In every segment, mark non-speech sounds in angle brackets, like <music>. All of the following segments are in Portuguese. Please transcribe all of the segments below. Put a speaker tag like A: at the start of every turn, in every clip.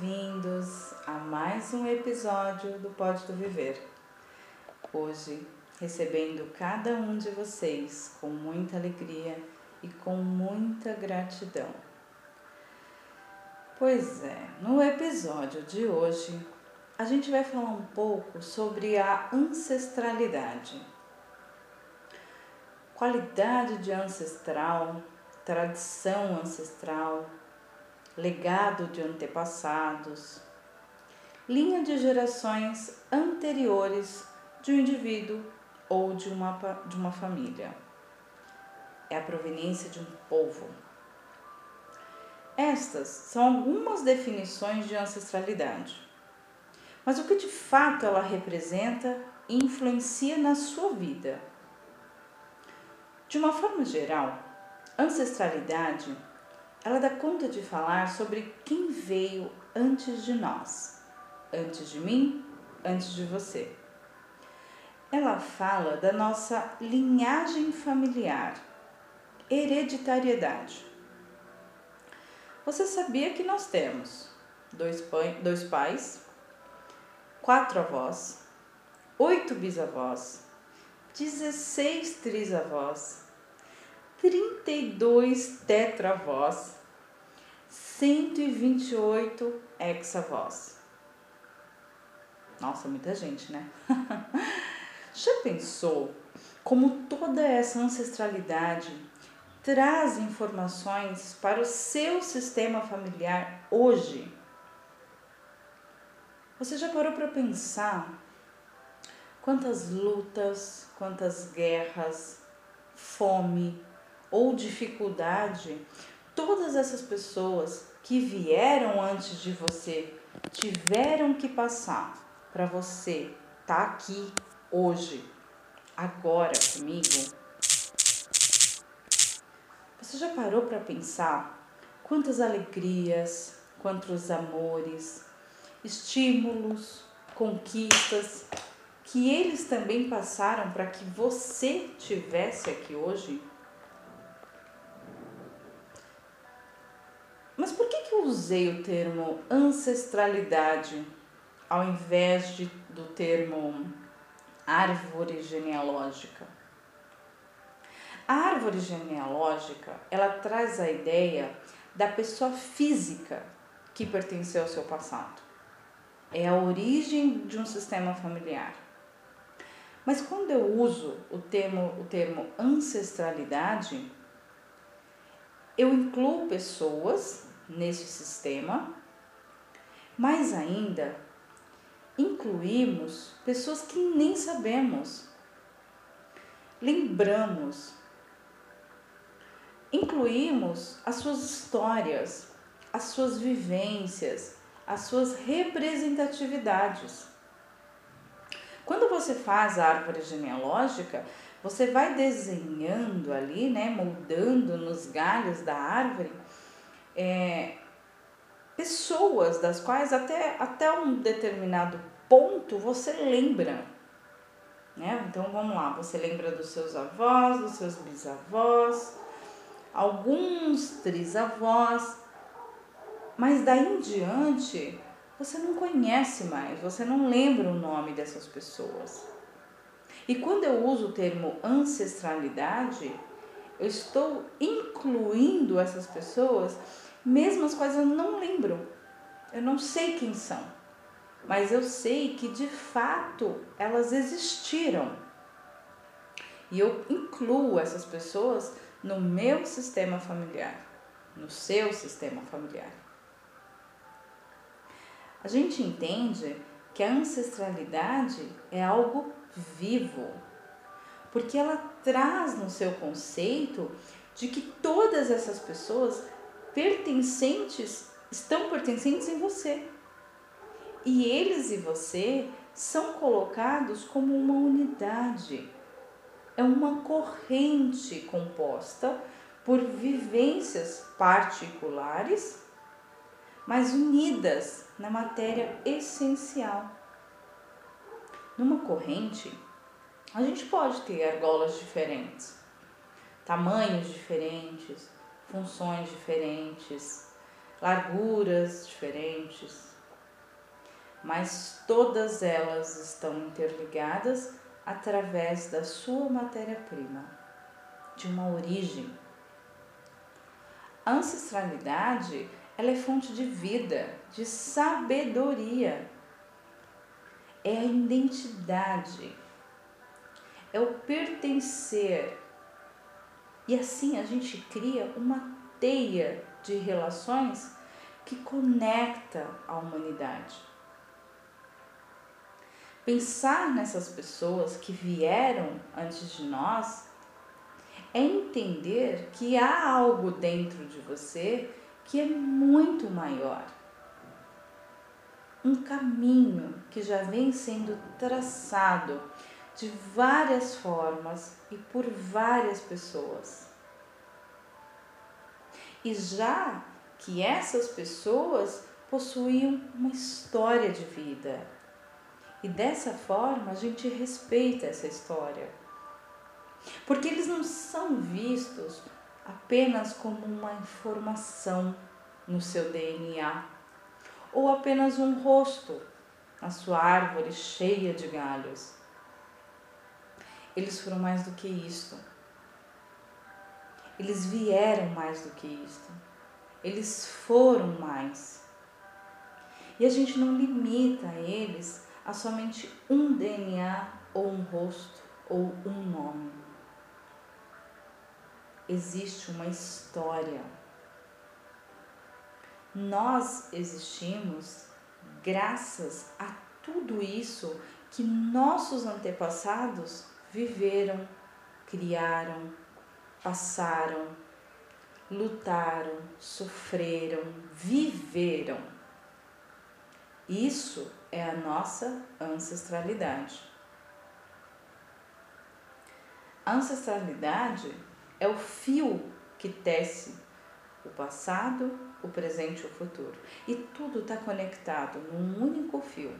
A: bem-vindos a mais um episódio do Pode do Viver. Hoje, recebendo cada um de vocês com muita alegria e com muita gratidão. Pois é, no episódio de hoje a gente vai falar um pouco sobre a ancestralidade. Qualidade de ancestral, tradição ancestral, legado de antepassados, linha de gerações anteriores de um indivíduo ou de uma, de uma família. É a proveniência de um povo. Estas são algumas definições de ancestralidade. Mas o que de fato ela representa e influencia na sua vida? De uma forma geral, ancestralidade ela dá conta de falar sobre quem veio antes de nós, antes de mim, antes de você. Ela fala da nossa linhagem familiar, hereditariedade. Você sabia que nós temos dois, dois pais, quatro avós, oito bisavós, 16 trisavós, 32 tetravós, 128 exavós. Nossa, muita gente, né? <laughs> Já pensou como toda essa ancestralidade traz informações para o seu sistema familiar hoje? Você já parou para pensar quantas lutas, quantas guerras, fome ou dificuldade todas essas pessoas que vieram antes de você tiveram que passar para você estar tá aqui hoje, agora comigo? Você já parou para pensar quantas alegrias, quantos amores, estímulos, conquistas que eles também passaram para que você tivesse aqui hoje? Usei o termo ancestralidade ao invés de, do termo árvore genealógica? A árvore genealógica, ela traz a ideia da pessoa física que pertenceu ao seu passado é a origem de um sistema familiar. Mas quando eu uso o termo, o termo ancestralidade, eu incluo pessoas nesse sistema, mais ainda, incluímos pessoas que nem sabemos, lembramos, incluímos as suas histórias, as suas vivências, as suas representatividades. Quando você faz a árvore genealógica, você vai desenhando ali, né, moldando nos galhos da árvore, é, pessoas das quais até, até um determinado ponto você lembra. Né? Então vamos lá, você lembra dos seus avós, dos seus bisavós, alguns trisavós, mas daí em diante, você não conhece mais, você não lembra o nome dessas pessoas. E quando eu uso o termo ancestralidade, eu estou incluindo essas pessoas, mesmo as quais eu não lembro. Eu não sei quem são, mas eu sei que de fato elas existiram. E eu incluo essas pessoas no meu sistema familiar, no seu sistema familiar. A gente entende que a ancestralidade é algo vivo, porque ela traz no seu conceito de que todas essas pessoas pertencentes estão pertencentes em você. E eles e você são colocados como uma unidade. É uma corrente composta por vivências particulares mas unidas na matéria essencial. Numa corrente, a gente pode ter argolas diferentes, tamanhos diferentes, funções diferentes, larguras diferentes, mas todas elas estão interligadas através da sua matéria-prima, de uma origem. A ancestralidade ela é fonte de vida, de sabedoria. É a identidade, é o pertencer. E assim a gente cria uma teia de relações que conecta a humanidade. Pensar nessas pessoas que vieram antes de nós é entender que há algo dentro de você que é muito maior. Um caminho que já vem sendo traçado de várias formas e por várias pessoas. E já que essas pessoas possuíam uma história de vida, e dessa forma a gente respeita essa história. Porque eles não são vistos apenas como uma informação no seu DNA ou apenas um rosto na sua árvore cheia de galhos. Eles foram mais do que isto. Eles vieram mais do que isto. Eles foram mais. E a gente não limita eles a somente um DNA ou um rosto ou um nome. Existe uma história. Nós existimos graças a tudo isso que nossos antepassados viveram, criaram, passaram, lutaram, sofreram, viveram. Isso é a nossa ancestralidade. A ancestralidade é o fio que tece o passado, o presente e o futuro. E tudo está conectado num único fio.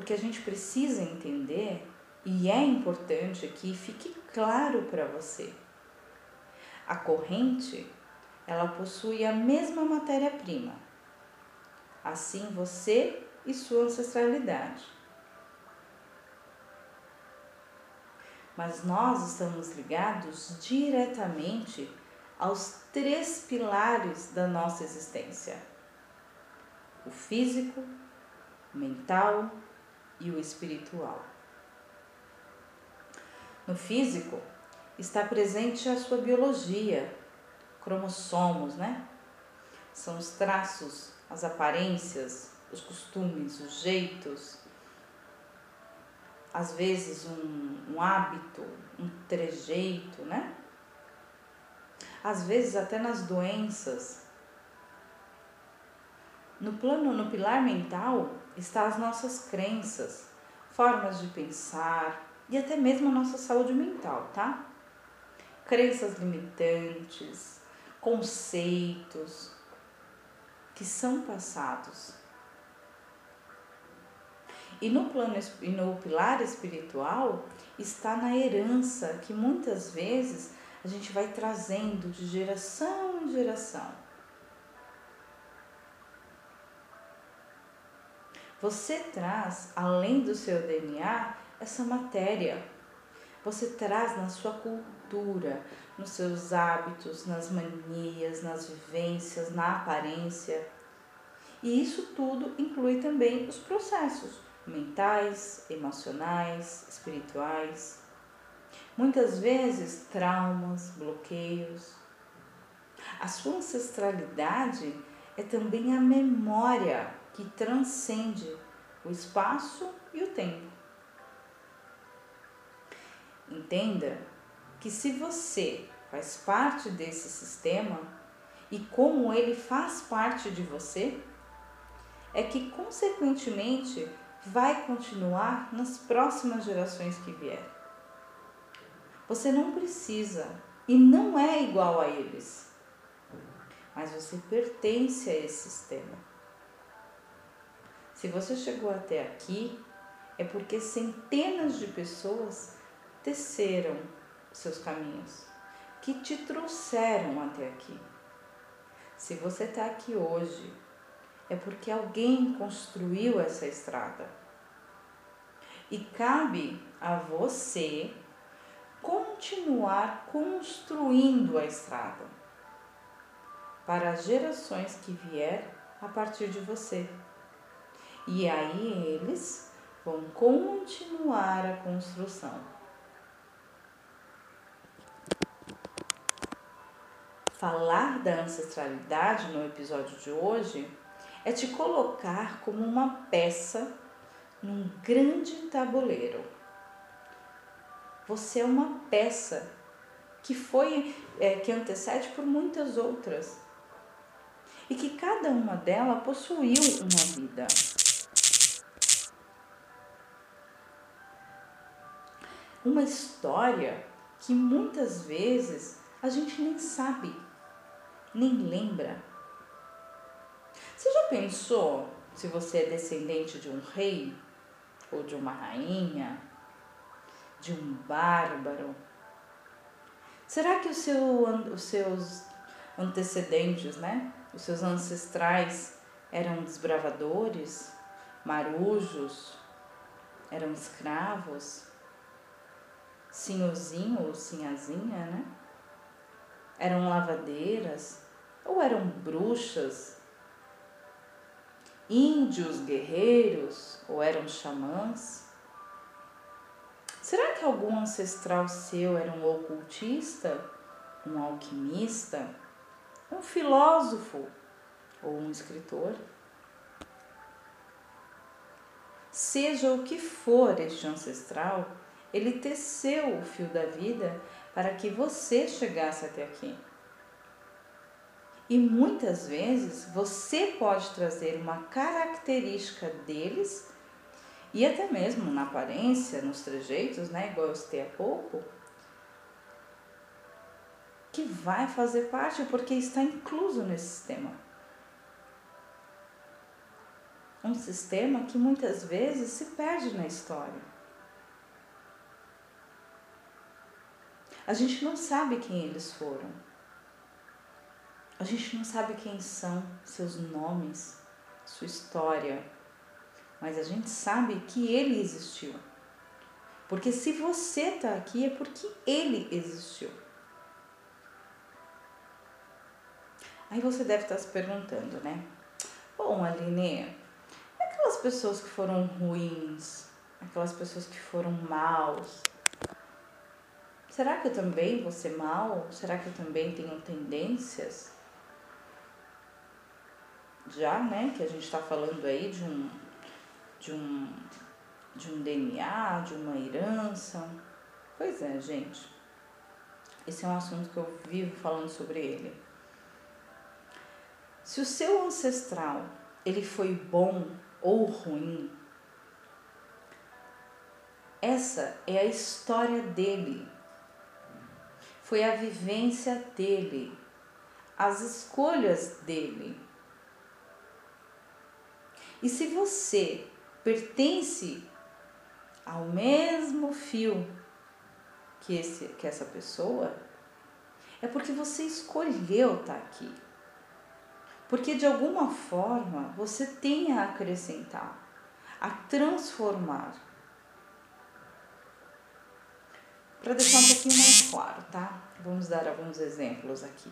A: Porque a gente precisa entender, e é importante que fique claro para você. A corrente, ela possui a mesma matéria-prima, assim você e sua ancestralidade. Mas nós estamos ligados diretamente aos três pilares da nossa existência: o físico, o mental e o espiritual. No físico está presente a sua biologia, cromossomos, né? São os traços as aparências, os costumes, os jeitos, às vezes um, um hábito, um trejeito, né? Às vezes até nas doenças. No plano, no pilar mental, está as nossas crenças, formas de pensar e até mesmo a nossa saúde mental, tá? Crenças limitantes, conceitos, que são passados. E no plano e no pilar espiritual está na herança que muitas vezes a gente vai trazendo de geração em geração. Você traz, além do seu DNA, essa matéria. Você traz na sua cultura, nos seus hábitos, nas manias, nas vivências, na aparência. E isso tudo inclui também os processos mentais, emocionais, espirituais. Muitas vezes traumas, bloqueios. A sua ancestralidade é também a memória que transcende o espaço e o tempo. Entenda que se você faz parte desse sistema e como ele faz parte de você, é que consequentemente vai continuar nas próximas gerações que vier. Você não precisa e não é igual a eles, mas você pertence a esse sistema. Se você chegou até aqui, é porque centenas de pessoas teceram seus caminhos, que te trouxeram até aqui. Se você está aqui hoje, é porque alguém construiu essa estrada. E cabe a você continuar construindo a estrada para as gerações que vier a partir de você. E aí eles vão continuar a construção. Falar da ancestralidade no episódio de hoje é te colocar como uma peça num grande tabuleiro. Você é uma peça que foi é, que antecede por muitas outras e que cada uma delas possuiu uma vida. Uma história que muitas vezes a gente nem sabe, nem lembra. Você já pensou se você é descendente de um rei ou de uma rainha, de um bárbaro? Será que o seu, os seus antecedentes, né? Os seus ancestrais eram desbravadores, marujos, eram escravos, senhorzinho ou sinhazinha, né? Eram lavadeiras ou eram bruxas, índios guerreiros ou eram xamãs? Será que algum ancestral seu era um ocultista, um alquimista, um filósofo ou um escritor? Seja o que for este ancestral, ele teceu o fio da vida para que você chegasse até aqui. E muitas vezes você pode trazer uma característica deles e até mesmo na aparência, nos trejeitos, né, igual eu citei há pouco, que vai fazer parte porque está incluso nesse sistema. Um sistema que muitas vezes se perde na história. A gente não sabe quem eles foram. A gente não sabe quem são, seus nomes, sua história mas a gente sabe que ele existiu. Porque se você está aqui é porque ele existiu. Aí você deve estar tá se perguntando, né? Bom, Aline, aquelas pessoas que foram ruins, aquelas pessoas que foram maus, será que eu também vou ser mal? Será que eu também tenho tendências? Já, né, que a gente está falando aí de um de um, de um DNA, de uma herança. Pois é, gente. Esse é um assunto que eu vivo falando sobre ele. Se o seu ancestral ele foi bom ou ruim, essa é a história dele. Foi a vivência dele, as escolhas dele. E se você pertence ao mesmo fio que, esse, que essa pessoa, é porque você escolheu estar tá aqui. Porque de alguma forma você tem a acrescentar, a transformar. Para deixar um pouquinho mais claro, tá? Vamos dar alguns exemplos aqui.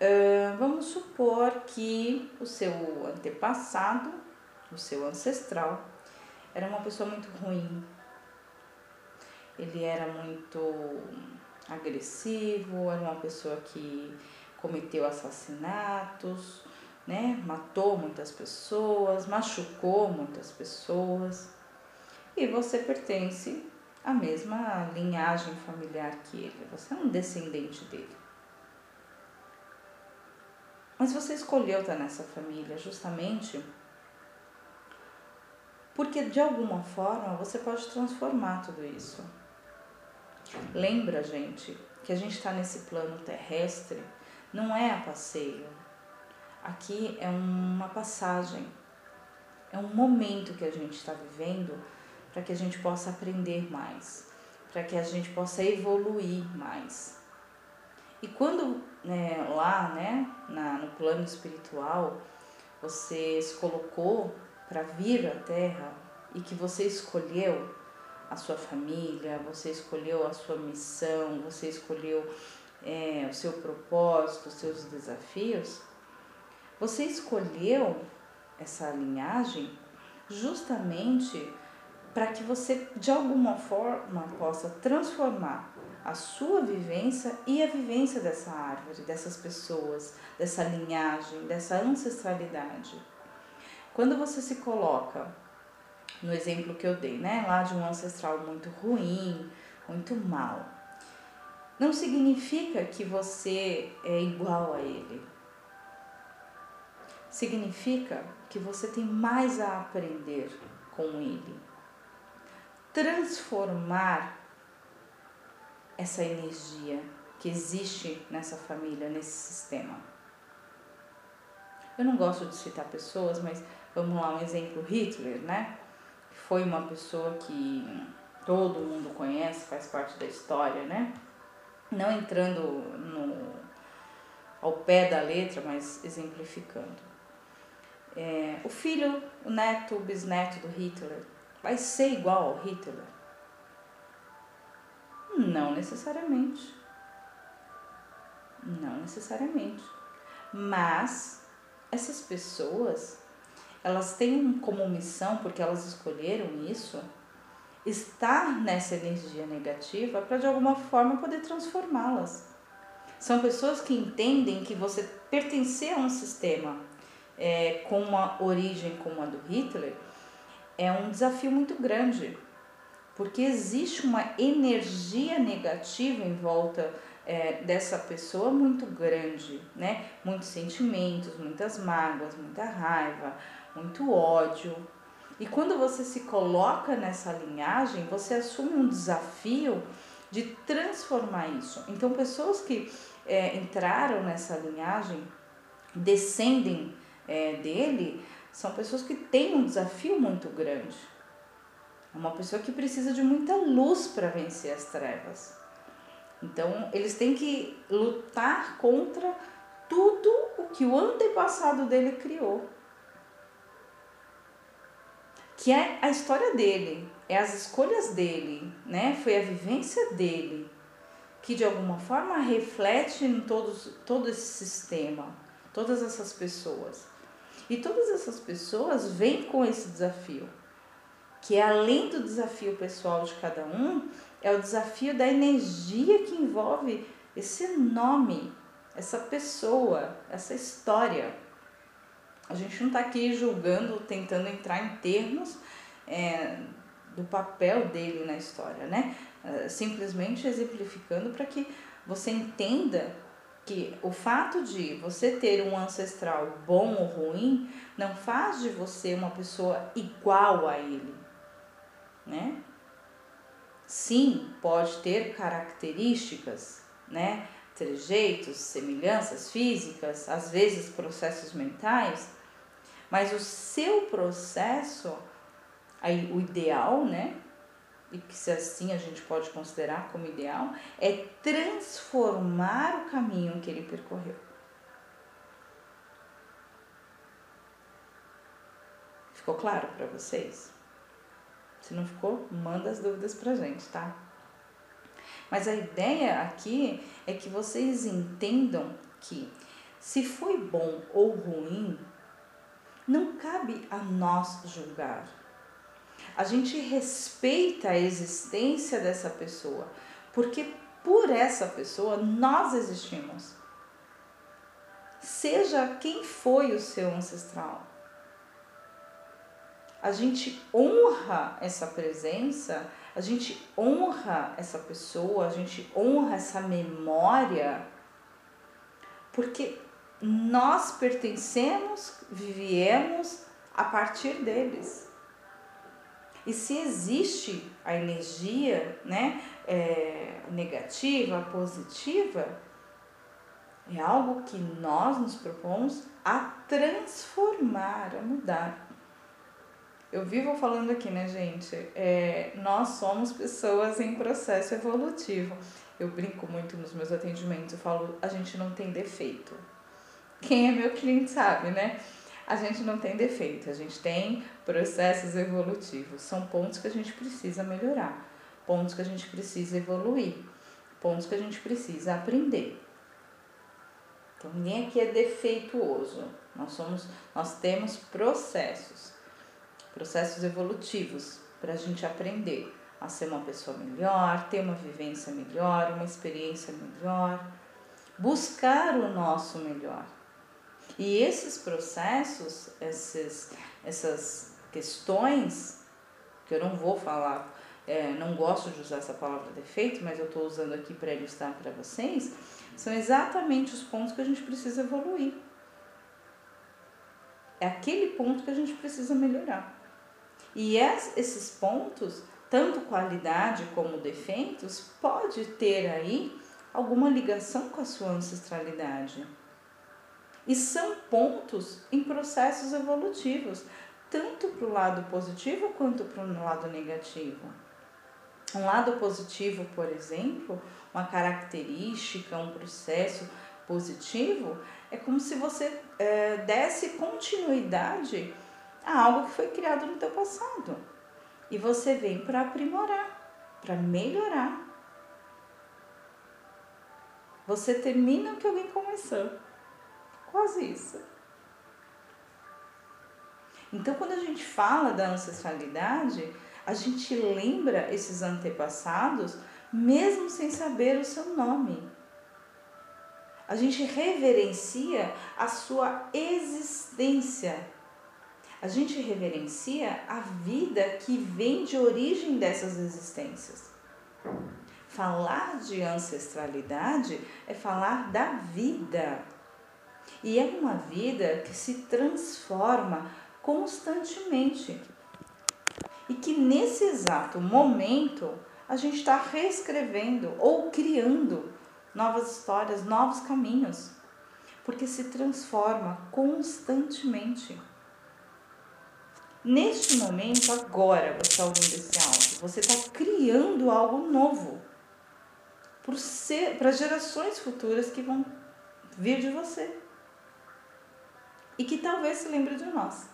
A: Uh, vamos supor que o seu antepassado o seu ancestral, era uma pessoa muito ruim. Ele era muito agressivo, era uma pessoa que cometeu assassinatos, né? Matou muitas pessoas, machucou muitas pessoas. E você pertence à mesma linhagem familiar que ele. Você é um descendente dele. Mas você escolheu estar nessa família justamente porque de alguma forma você pode transformar tudo isso. Lembra, gente, que a gente está nesse plano terrestre, não é a passeio. Aqui é uma passagem, é um momento que a gente está vivendo para que a gente possa aprender mais, para que a gente possa evoluir mais. E quando né, lá, né, na, no plano espiritual, você se colocou para vir à Terra e que você escolheu a sua família, você escolheu a sua missão, você escolheu é, o seu propósito, os seus desafios, você escolheu essa linhagem justamente para que você de alguma forma possa transformar a sua vivência e a vivência dessa árvore, dessas pessoas, dessa linhagem, dessa ancestralidade. Quando você se coloca no exemplo que eu dei, né, lá de um ancestral muito ruim, muito mal, não significa que você é igual a ele. Significa que você tem mais a aprender com ele. Transformar essa energia que existe nessa família, nesse sistema. Eu não gosto de citar pessoas, mas vamos lá, um exemplo, Hitler, né? Foi uma pessoa que todo mundo conhece, faz parte da história, né? Não entrando no, ao pé da letra, mas exemplificando. É, o filho, o neto, o bisneto do Hitler vai ser igual ao Hitler? Não necessariamente. Não necessariamente. Mas essas pessoas, elas têm como missão, porque elas escolheram isso, estar nessa energia negativa para de alguma forma poder transformá-las. São pessoas que entendem que você pertencer a um sistema é, com uma origem como a do Hitler é um desafio muito grande porque existe uma energia negativa em volta é, dessa pessoa muito grande, né? Muitos sentimentos, muitas mágoas, muita raiva, muito ódio. E quando você se coloca nessa linhagem, você assume um desafio de transformar isso. Então, pessoas que é, entraram nessa linhagem, descendem é, dele, são pessoas que têm um desafio muito grande. É uma pessoa que precisa de muita luz para vencer as trevas. Então, eles têm que lutar contra tudo o que o antepassado dele criou. Que é a história dele, é as escolhas dele, né? Foi a vivência dele que de alguma forma reflete em todos, todo esse sistema, todas essas pessoas. E todas essas pessoas vêm com esse desafio que é além do desafio pessoal de cada um, é o desafio da energia que envolve esse nome, essa pessoa, essa história. A gente não está aqui julgando, tentando entrar em termos é, do papel dele na história, né? É, simplesmente exemplificando para que você entenda que o fato de você ter um ancestral bom ou ruim não faz de você uma pessoa igual a ele né? Sim, pode ter características, né? Trejeitos, semelhanças físicas, às vezes processos mentais, mas o seu processo, aí o ideal, né? E que se assim a gente pode considerar como ideal, é transformar o caminho que ele percorreu. Ficou claro para vocês? Se não ficou, manda as dúvidas pra gente, tá? Mas a ideia aqui é que vocês entendam que se foi bom ou ruim, não cabe a nós julgar. A gente respeita a existência dessa pessoa, porque por essa pessoa nós existimos. Seja quem foi o seu ancestral a gente honra essa presença, a gente honra essa pessoa, a gente honra essa memória, porque nós pertencemos, viemos a partir deles. E se existe a energia né, é, negativa, positiva, é algo que nós nos propomos a transformar, a mudar. eu vivo falando aqui, né, gente? É, nós somos pessoas em processo evolutivo. Eu brinco muito nos meus atendimentos, eu falo, a gente não tem defeito. Quem é meu cliente sabe, né? A gente não tem defeito, a gente tem processos evolutivos. São pontos que a gente precisa melhorar, pontos que a gente precisa evoluir, pontos que a gente precisa aprender. Então, ninguém aqui é defeituoso. Nós somos, nós temos processos, processos evolutivos para a gente aprender a ser uma pessoa melhor, ter uma vivência melhor, uma experiência melhor, buscar o nosso melhor. E esses processos, esses, essas questões, que eu não vou falar, é, não gosto de usar essa palavra defeito, mas eu estou usando aqui para ilustrar para vocês, são exatamente os pontos que a gente precisa evoluir. É aquele ponto que a gente precisa melhorar. E esses pontos, tanto qualidade como defeitos, pode ter aí alguma ligação com a sua ancestralidade. E são pontos em processos evolutivos, tanto para o lado positivo quanto para o lado negativo. Um lado positivo, por exemplo, uma característica, um processo positivo, é como se você é, desse continuidade a algo que foi criado no teu passado. E você vem para aprimorar, para melhorar. Você termina o que alguém começou. Quase isso. Então, quando a gente fala da ancestralidade, a gente lembra esses antepassados mesmo sem saber o seu nome. A gente reverencia a sua existência. A gente reverencia a vida que vem de origem dessas existências. Falar de ancestralidade é falar da vida. E é uma vida que se transforma constantemente. E que nesse exato momento a gente está reescrevendo ou criando novas histórias, novos caminhos, porque se transforma constantemente. Neste momento, agora, você está ouvindo esse áudio, você está criando algo novo para gerações futuras que vão vir de você e que talvez se lembre de nós.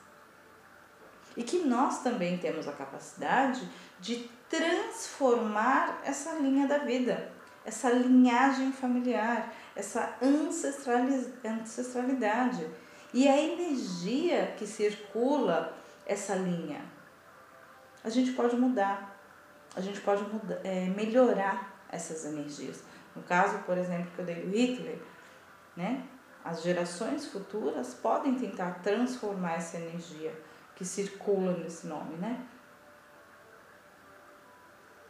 A: E que nós também temos a capacidade de transformar essa linha da vida, essa linhagem familiar, essa ancestralidade e a energia que circula essa linha. A gente pode mudar, a gente pode mudar, é, melhorar essas energias. No caso, por exemplo, que eu dei do Hitler, né? As gerações futuras podem tentar transformar essa energia que circula nesse nome, né?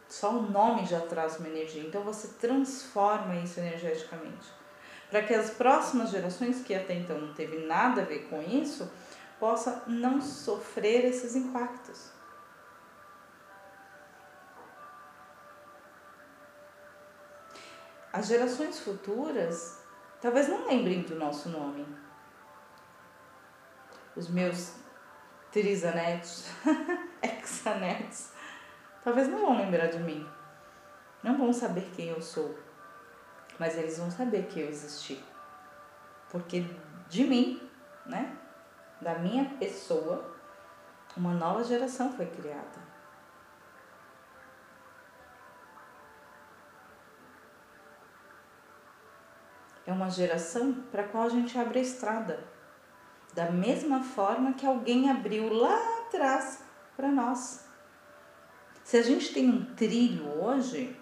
A: Só o nome já traz uma energia, então você transforma isso energeticamente. Para que as próximas gerações, que até então não teve nada a ver com isso, possa não sofrer esses impactos. As gerações futuras talvez não lembrem do nosso nome. Os meus trisanetos, <laughs> exanetos, talvez não vão lembrar de mim. Não vão saber quem eu sou. Mas eles vão saber que eu existi. Porque de mim, né? Da minha pessoa, uma nova geração foi criada. É uma geração para a qual a gente abre a estrada da mesma forma que alguém abriu lá atrás para nós. Se a gente tem um trilho hoje,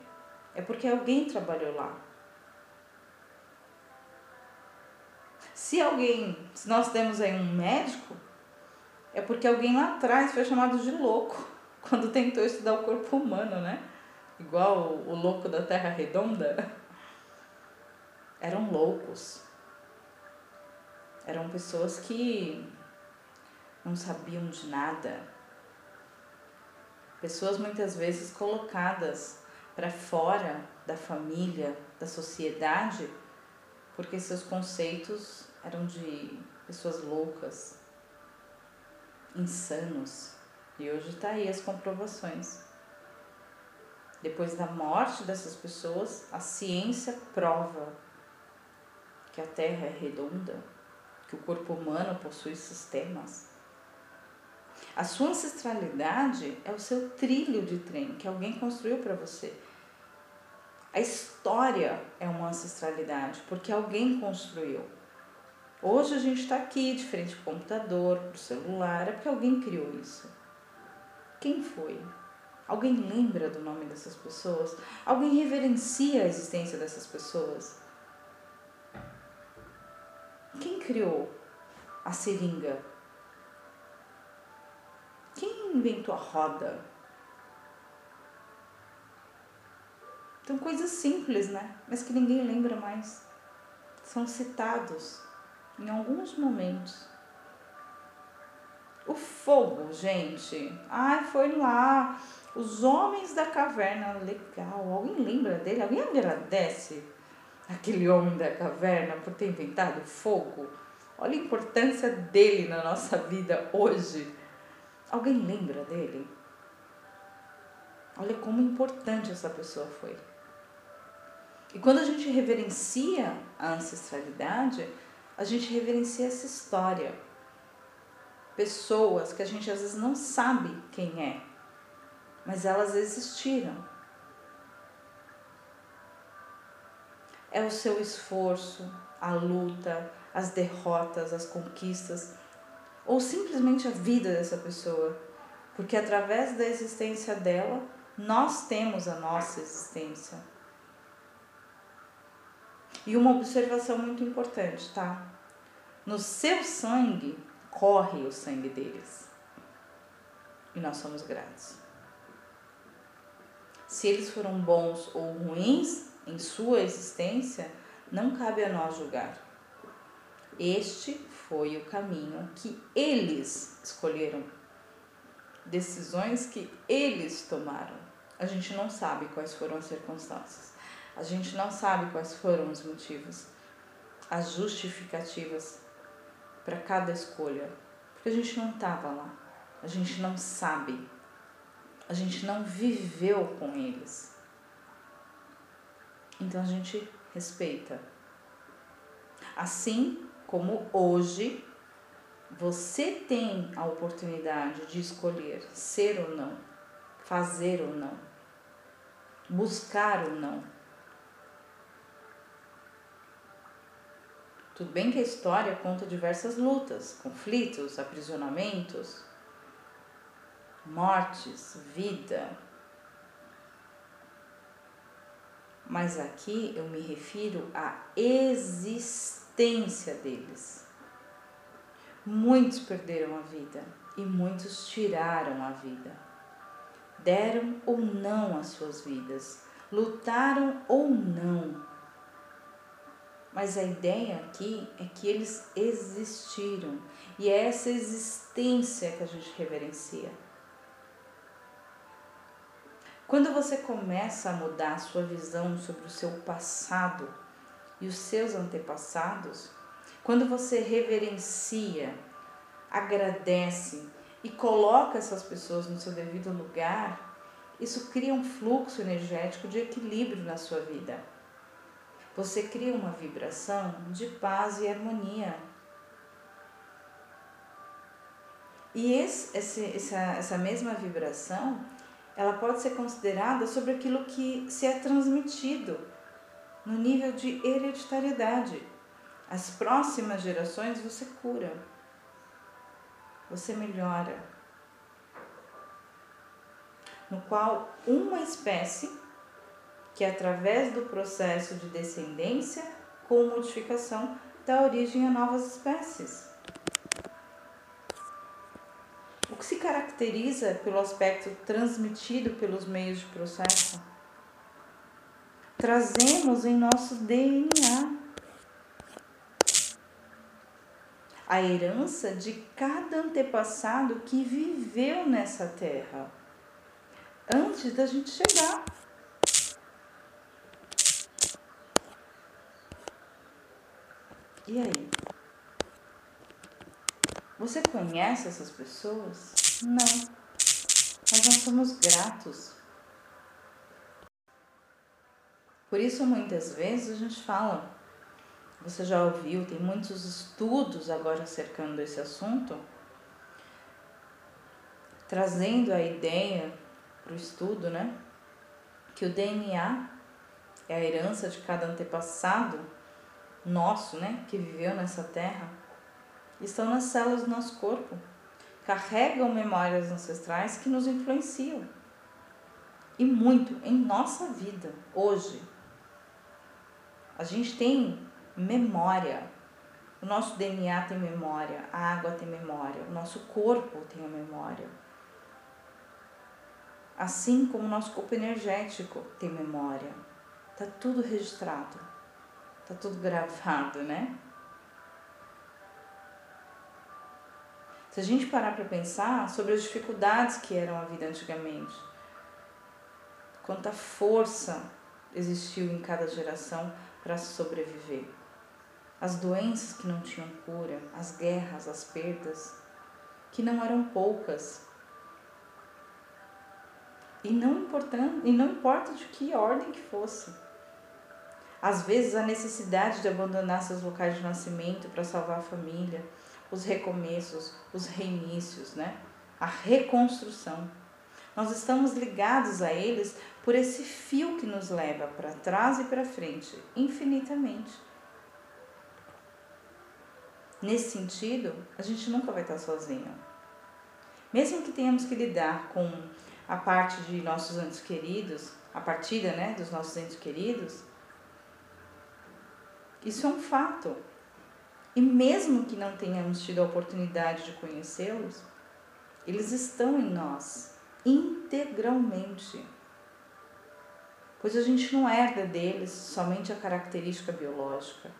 A: é porque alguém trabalhou lá. Se alguém, se nós temos aí um médico, é porque alguém lá atrás foi chamado de louco <laughs> quando tentou estudar o corpo humano, né? Igual o, o louco da Terra Redonda. Eram loucos. Eram pessoas que não sabiam de nada. Pessoas muitas vezes colocadas para fora da família, da sociedade, porque seus conceitos eram de pessoas loucas, insanos, E hoje está aí as comprovações. Depois da morte dessas pessoas, a ciência prova que a Terra é redonda, que o corpo humano possui sistemas. A sua ancestralidade é o seu trilho de trem que alguém construiu para você. A história é uma ancestralidade porque alguém construiu. Hoje a gente está aqui de frente ao computador, para o celular, é porque alguém criou isso. Quem foi? Alguém lembra do nome dessas pessoas? Alguém reverencia a existência dessas pessoas? Quem criou a seringa? Quem inventou a roda? São coisas simples, né? Mas que ninguém lembra mais. São citados em alguns momentos. O fogo, gente. Ai, foi lá. Os homens da caverna. Legal. Alguém lembra dele? Alguém agradece aquele homem da caverna por ter inventado fogo? Olha a importância dele na nossa vida hoje. Alguém lembra dele? Olha como importante essa pessoa foi. E quando a gente reverencia a ancestralidade, a gente reverencia essa história. Pessoas que a gente às vezes não sabe quem é, mas elas existiram. É o seu esforço, a luta, as derrotas, as conquistas, ou simplesmente a vida dessa pessoa, porque através da existência dela, nós temos a nossa existência. E uma observação muito importante, tá? No seu sangue corre o sangue deles. E nós somos gratos. Se eles foram bons ou ruins em sua existência, não cabe a nós julgar. Este foi o caminho que eles escolheram, decisões que eles tomaram. A gente não sabe quais foram as circunstâncias, a gente não sabe quais foram os motivos, as justificativas para cada escolha, porque a gente não estava lá, a gente não sabe, a gente não viveu com eles. Então a gente respeita. Assim como hoje você tem a oportunidade de escolher ser ou não, fazer ou não, buscar ou não. Tudo bem que a história conta diversas lutas, conflitos, aprisionamentos, mortes, vida. Mas aqui eu me refiro à existência deles. Muitos perderam a vida e muitos tiraram a vida. Deram ou não as suas vidas, lutaram ou não mas a ideia aqui é que eles existiram e é essa existência que a gente reverencia. Quando você começa a mudar a sua visão sobre o seu passado e os seus antepassados, quando você reverencia, agradece e coloca essas pessoas no seu devido lugar, isso cria um fluxo energético de equilíbrio na sua vida você cria uma vibração de paz e harmonia. E esse, essa, essa mesma vibração, ela pode ser considerada sobre aquilo que se é transmitido no nível de hereditariedade. As próximas gerações você cura, você melhora. No qual uma espécie que através do processo de descendência com modificação dá origem a novas espécies. Que se caracteriza pelo aspecto transmitido pelos meios de processo? Trazemos em nosso DNA a herança de cada antepassado que viveu nessa terra antes da gente chegar. E aí? Você conhece essas pessoas? Não. mas nós somos gratos. Por isso, muitas vezes a gente fala, você já ouviu, tem muitos estudos agora cercando esse assunto, trazendo a ideia para o estudo, né? Que o DNA é a herança de cada antepassado nosso, né? Que viveu nessa terra, estão nas células do nosso corpo. Carregam memórias ancestrais que nos influenciam. E muito em nossa vida, hoje. A gente tem memória. O nosso DNA tem memória, a água tem memória, o nosso corpo tem a memória. Assim como o nosso corpo energético tem memória. Tá tudo registrado. Tá tudo gravado, né? Se a gente parar para pensar sobre as dificuldades que eram a vida antigamente, quanta força existiu em cada geração para sobreviver. As doenças que não tinham cura, as guerras, as perdas, que não eram poucas. E não, importando, e não importa de que ordem que fosse. Às vezes a necessidade de abandonar seus locais de nascimento para salvar a família, os recomeços, os reinícios, né? A reconstrução. Nós estamos ligados a eles por esse fio que nos leva para trás e para frente, infinitamente. Nesse sentido, a gente nunca vai estar sozinho. Mesmo que tenhamos que lidar com a parte de nossos entes queridos, a partida né, dos nossos entes queridos, isso é um fato. E mesmo que não tenhamos tido a oportunidade de conhecê-los, eles estão em nós integralmente pois a gente não herda deles somente a característica biológica.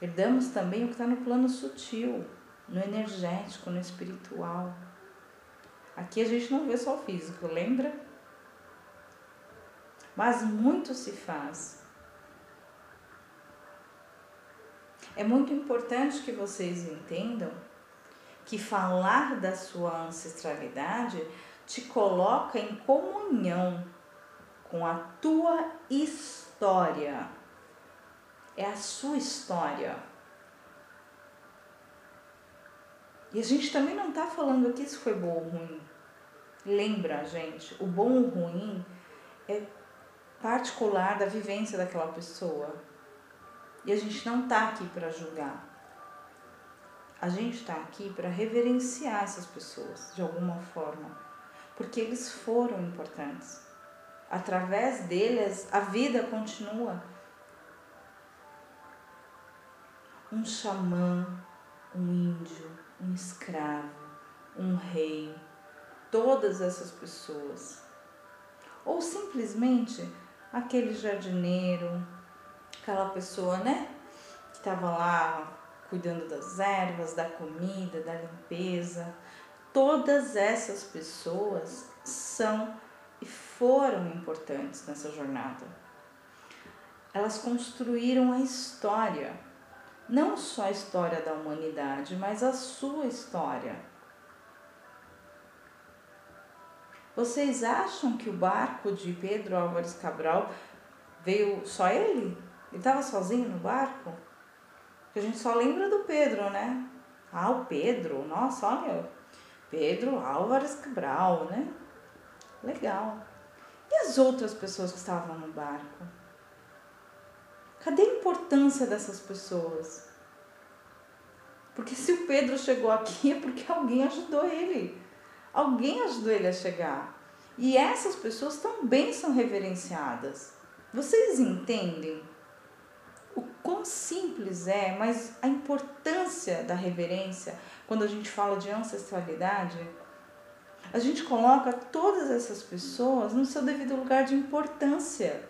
A: Herdamos também o que está no plano sutil, no energético, no espiritual. Aqui a gente não vê só o físico, lembra? Mas muito se faz. É muito importante que vocês entendam que falar da sua ancestralidade te coloca em comunhão com a tua história. É a sua história. E a gente também não está falando aqui se foi bom ou ruim. Lembra, gente, o bom ou ruim é particular da vivência daquela pessoa. E a gente não está aqui para julgar. A gente está aqui para reverenciar essas pessoas de alguma forma, porque eles foram importantes através deles a vida continua. Um xamã, um índio, um escravo, um rei, todas essas pessoas. Ou simplesmente aquele jardineiro, aquela pessoa, né, que estava lá cuidando das ervas, da comida, da limpeza. Todas essas pessoas são e foram importantes nessa jornada. Elas construíram a história, não só a história da humanidade, mas a sua história. Vocês acham que o barco de Pedro Álvares Cabral veio só ele? Ele estava sozinho no barco? Porque a gente só lembra do Pedro, né? Ah, o Pedro, nossa, olha, Pedro Álvares Cabral, né? Legal. E as outras pessoas que estavam no barco? Cadê a importância dessas pessoas? Porque se o Pedro chegou aqui é porque alguém ajudou ele. Alguém ajudou ele a chegar. E essas pessoas também são reverenciadas. Vocês entendem quão simples é, mas a importância da reverência quando a gente fala de ancestralidade? a gente coloca todas essas pessoas no seu devido lugar de importância,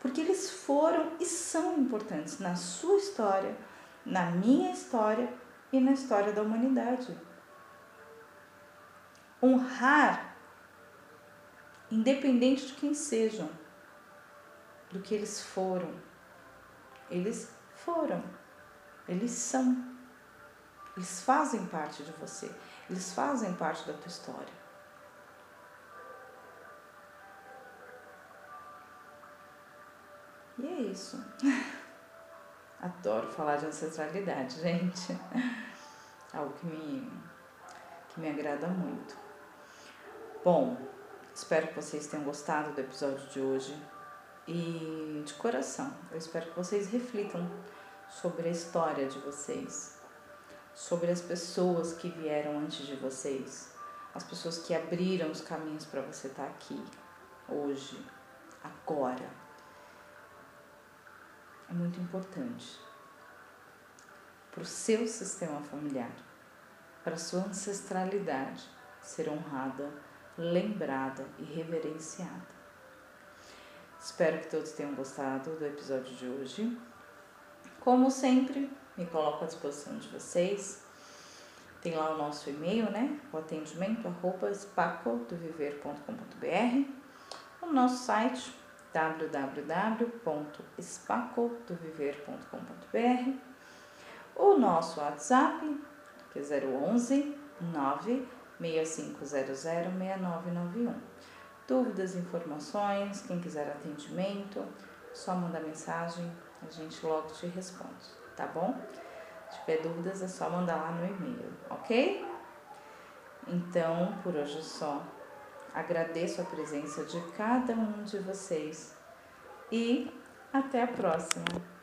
A: porque eles foram e são importantes na sua história, na minha história e na história da humanidade. Honrar, independente de quem sejam, do que eles foram. Eles foram, eles são, eles fazem parte de você, eles fazem parte da tua história. E é isso. <laughs> Adoro falar de ancestralidade, gente. <laughs> Algo que me, que me agrada muito. Bom, espero que vocês tenham gostado do episódio de hoje. E de coração, eu espero que vocês reflitam sobre a história de vocês, sobre as pessoas que vieram antes de vocês, as pessoas que abriram os caminhos para você estar tá aqui, hoje, agora. É muito importante para o seu sistema familiar, para a sua ancestralidade ser honrada, lembrada e reverenciada. Espero que todos tenham gostado do episódio de hoje. Como sempre, me coloco à disposição de vocês. Tem lá o nosso e-mail, né? O atendimento arroba espacodoviver.com.br. O nosso site www.espacodoviver.com.br. O nosso WhatsApp, que é 011 96500 6991. Dúvidas, informações, quem quiser atendimento, só manda mensagem a gente logo te responde, tá bom? Se tiver dúvidas é só mandar lá no e-mail, ok? Então, por hoje é só. Agradeço a presença de cada um de vocês e até a próxima!